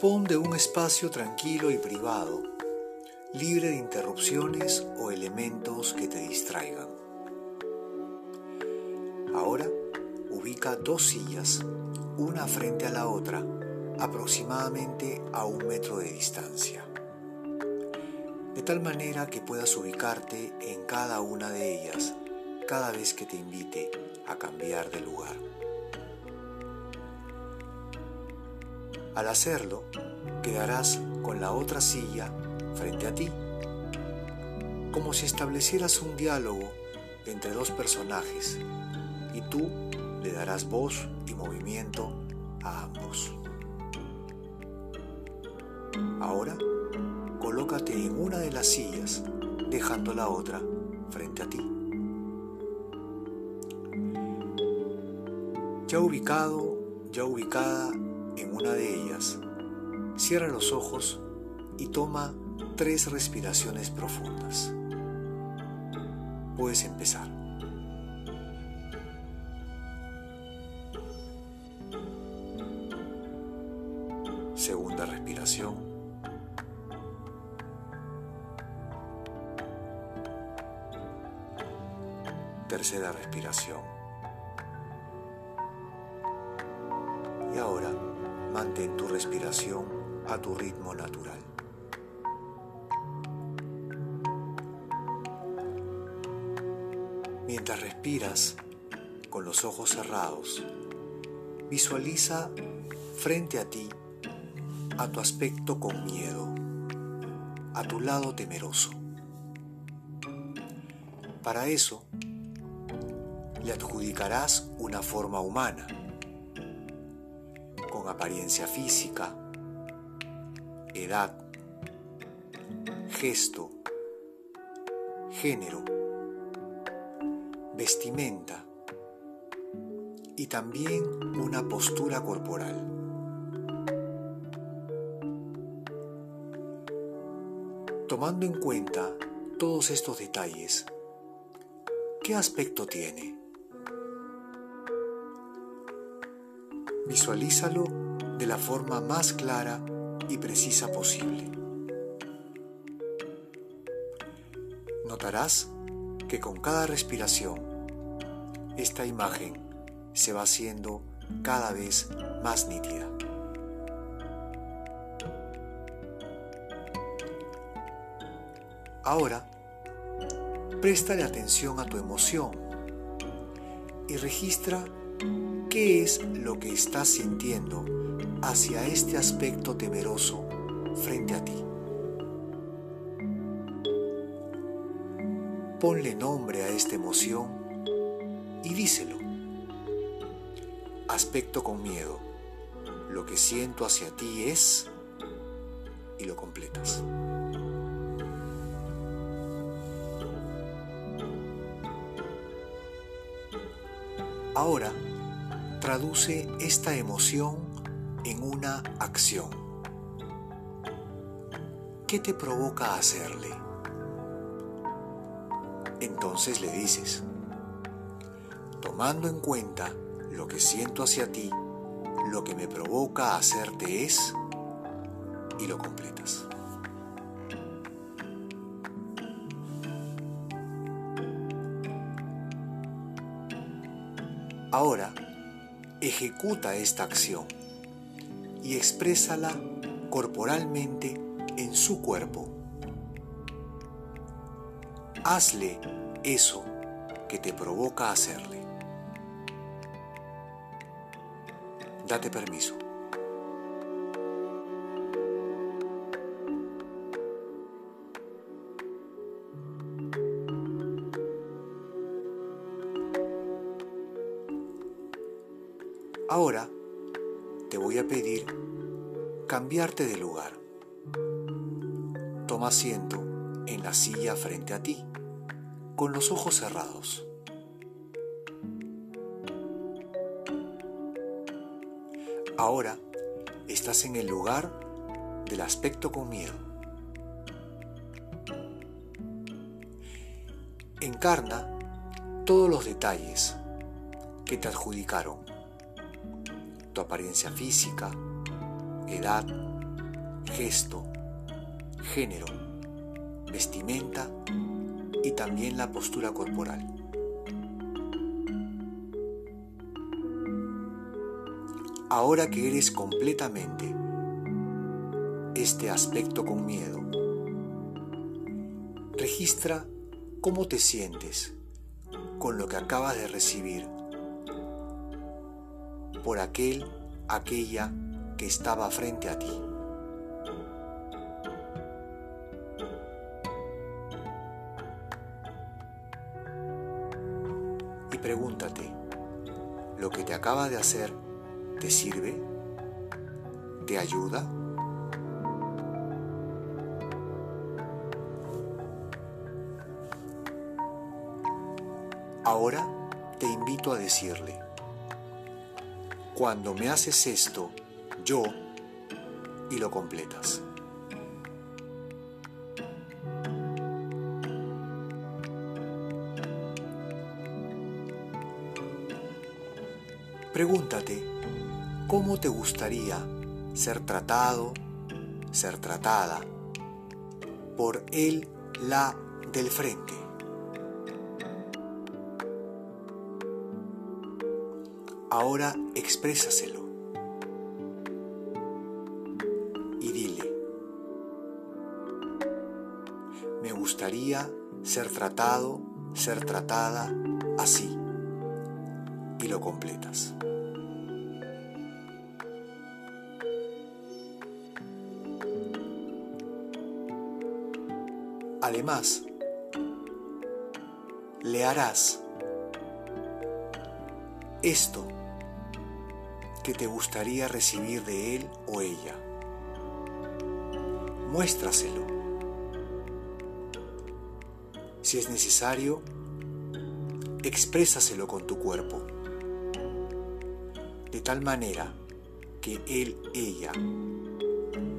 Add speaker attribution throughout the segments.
Speaker 1: Dispón de un espacio tranquilo y privado, libre de interrupciones o elementos que te distraigan. Ahora ubica dos sillas, una frente a la otra, aproximadamente a un metro de distancia, de tal manera que puedas ubicarte en cada una de ellas cada vez que te invite a cambiar de lugar. Al hacerlo, quedarás con la otra silla frente a ti, como si establecieras un diálogo entre dos personajes y tú le darás voz y movimiento a ambos. Ahora, colócate en una de las sillas, dejando la otra frente a ti. Ya ubicado, ya ubicada una de ellas, cierra los ojos y toma tres respiraciones profundas. Puedes empezar. Segunda respiración. Tercera respiración. Mantén tu respiración a tu ritmo natural. Mientras respiras con los ojos cerrados, visualiza frente a ti a tu aspecto con miedo, a tu lado temeroso. Para eso, le adjudicarás una forma humana apariencia física, edad, gesto, género, vestimenta y también una postura corporal. Tomando en cuenta todos estos detalles, ¿qué aspecto tiene? Visualízalo de la forma más clara y precisa posible. Notarás que con cada respiración, esta imagen se va haciendo cada vez más nítida. Ahora, préstale atención a tu emoción y registra ¿Qué es lo que estás sintiendo hacia este aspecto temeroso frente a ti? Ponle nombre a esta emoción y díselo. Aspecto con miedo. Lo que siento hacia ti es... y lo completas. Ahora, traduce esta emoción en una acción. ¿Qué te provoca hacerle? Entonces le dices, tomando en cuenta lo que siento hacia ti, lo que me provoca hacerte es, y lo completas. Ahora, ejecuta esta acción y exprésala corporalmente en su cuerpo. Hazle eso que te provoca hacerle. Date permiso. Ahora te voy a pedir cambiarte de lugar. Toma asiento en la silla frente a ti, con los ojos cerrados. Ahora estás en el lugar del aspecto con miedo. Encarna todos los detalles que te adjudicaron apariencia física, edad, gesto, género, vestimenta y también la postura corporal. Ahora que eres completamente este aspecto con miedo, registra cómo te sientes con lo que acabas de recibir por aquel, aquella que estaba frente a ti. Y pregúntate, ¿lo que te acaba de hacer te sirve? ¿Te ayuda? Ahora te invito a decirle, cuando me haces esto, yo, y lo completas. Pregúntate, ¿cómo te gustaría ser tratado, ser tratada por él, la del frente? Ahora exprésaselo. Y dile, me gustaría ser tratado, ser tratada así. Y lo completas. Además, le harás esto que te gustaría recibir de él o ella. Muéstraselo. Si es necesario, exprésaselo con tu cuerpo, de tal manera que él, ella,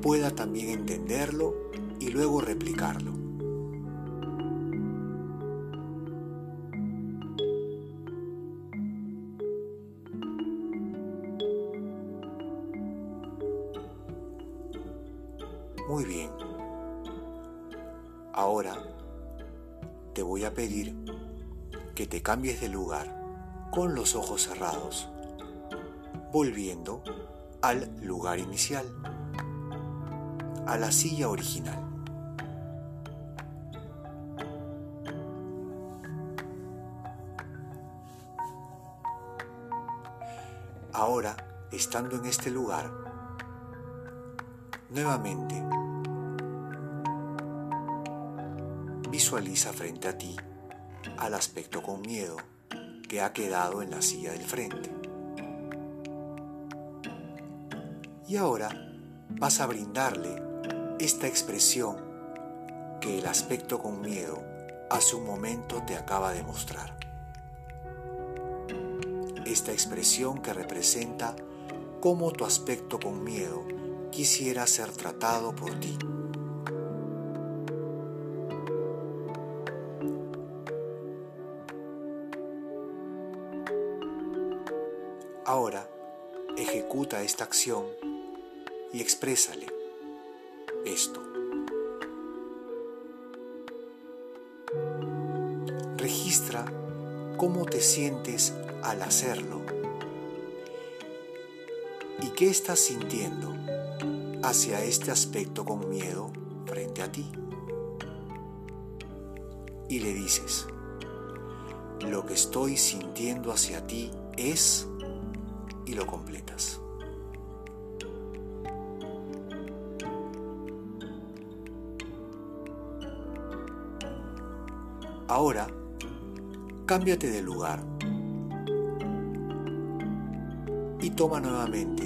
Speaker 1: pueda también entenderlo y luego replicarlo. Ahora te voy a pedir que te cambies de lugar con los ojos cerrados, volviendo al lugar inicial, a la silla original. Ahora, estando en este lugar, nuevamente Visualiza frente a ti al aspecto con miedo que ha quedado en la silla del frente. Y ahora vas a brindarle esta expresión que el aspecto con miedo hace un momento te acaba de mostrar. Esta expresión que representa cómo tu aspecto con miedo quisiera ser tratado por ti. Ahora, ejecuta esta acción y exprésale esto. Registra cómo te sientes al hacerlo y qué estás sintiendo hacia este aspecto con miedo frente a ti. Y le dices, lo que estoy sintiendo hacia ti es y lo completas. Ahora, cámbiate de lugar y toma nuevamente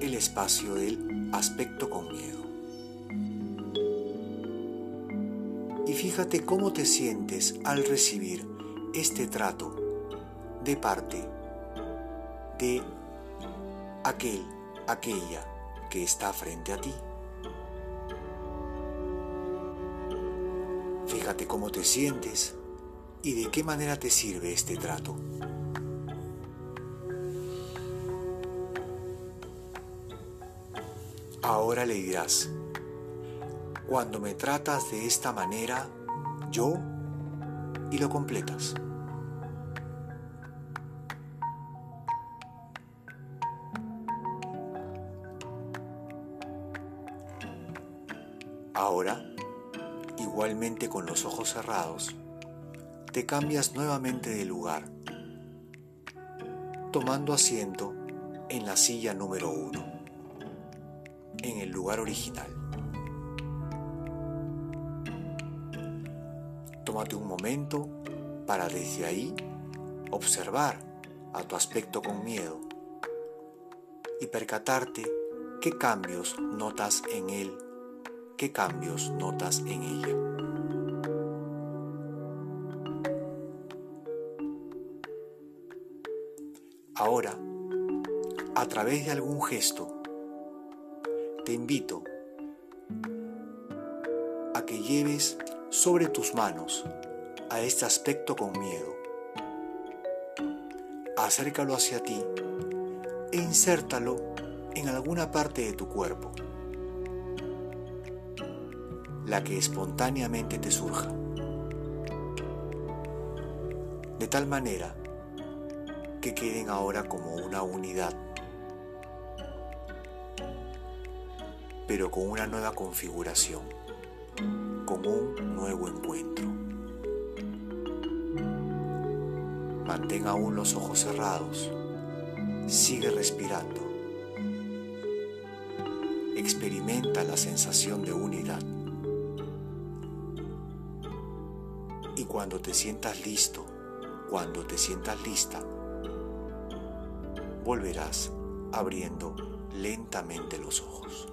Speaker 1: el espacio del aspecto con miedo. Y fíjate cómo te sientes al recibir este trato de parte de aquel, aquella que está frente a ti. Fíjate cómo te sientes y de qué manera te sirve este trato. Ahora le dirás, cuando me tratas de esta manera, yo, y lo completas. Ahora, igualmente con los ojos cerrados, te cambias nuevamente de lugar, tomando asiento en la silla número uno, en el lugar original. Tómate un momento para desde ahí observar a tu aspecto con miedo y percatarte qué cambios notas en él ¿Qué cambios notas en ella? Ahora, a través de algún gesto, te invito a que lleves sobre tus manos a este aspecto con miedo. Acércalo hacia ti e insértalo en alguna parte de tu cuerpo la que espontáneamente te surja. De tal manera que queden ahora como una unidad, pero con una nueva configuración, con un nuevo encuentro. Mantén aún los ojos cerrados, sigue respirando, experimenta la sensación de unidad. Y cuando te sientas listo, cuando te sientas lista, volverás abriendo lentamente los ojos.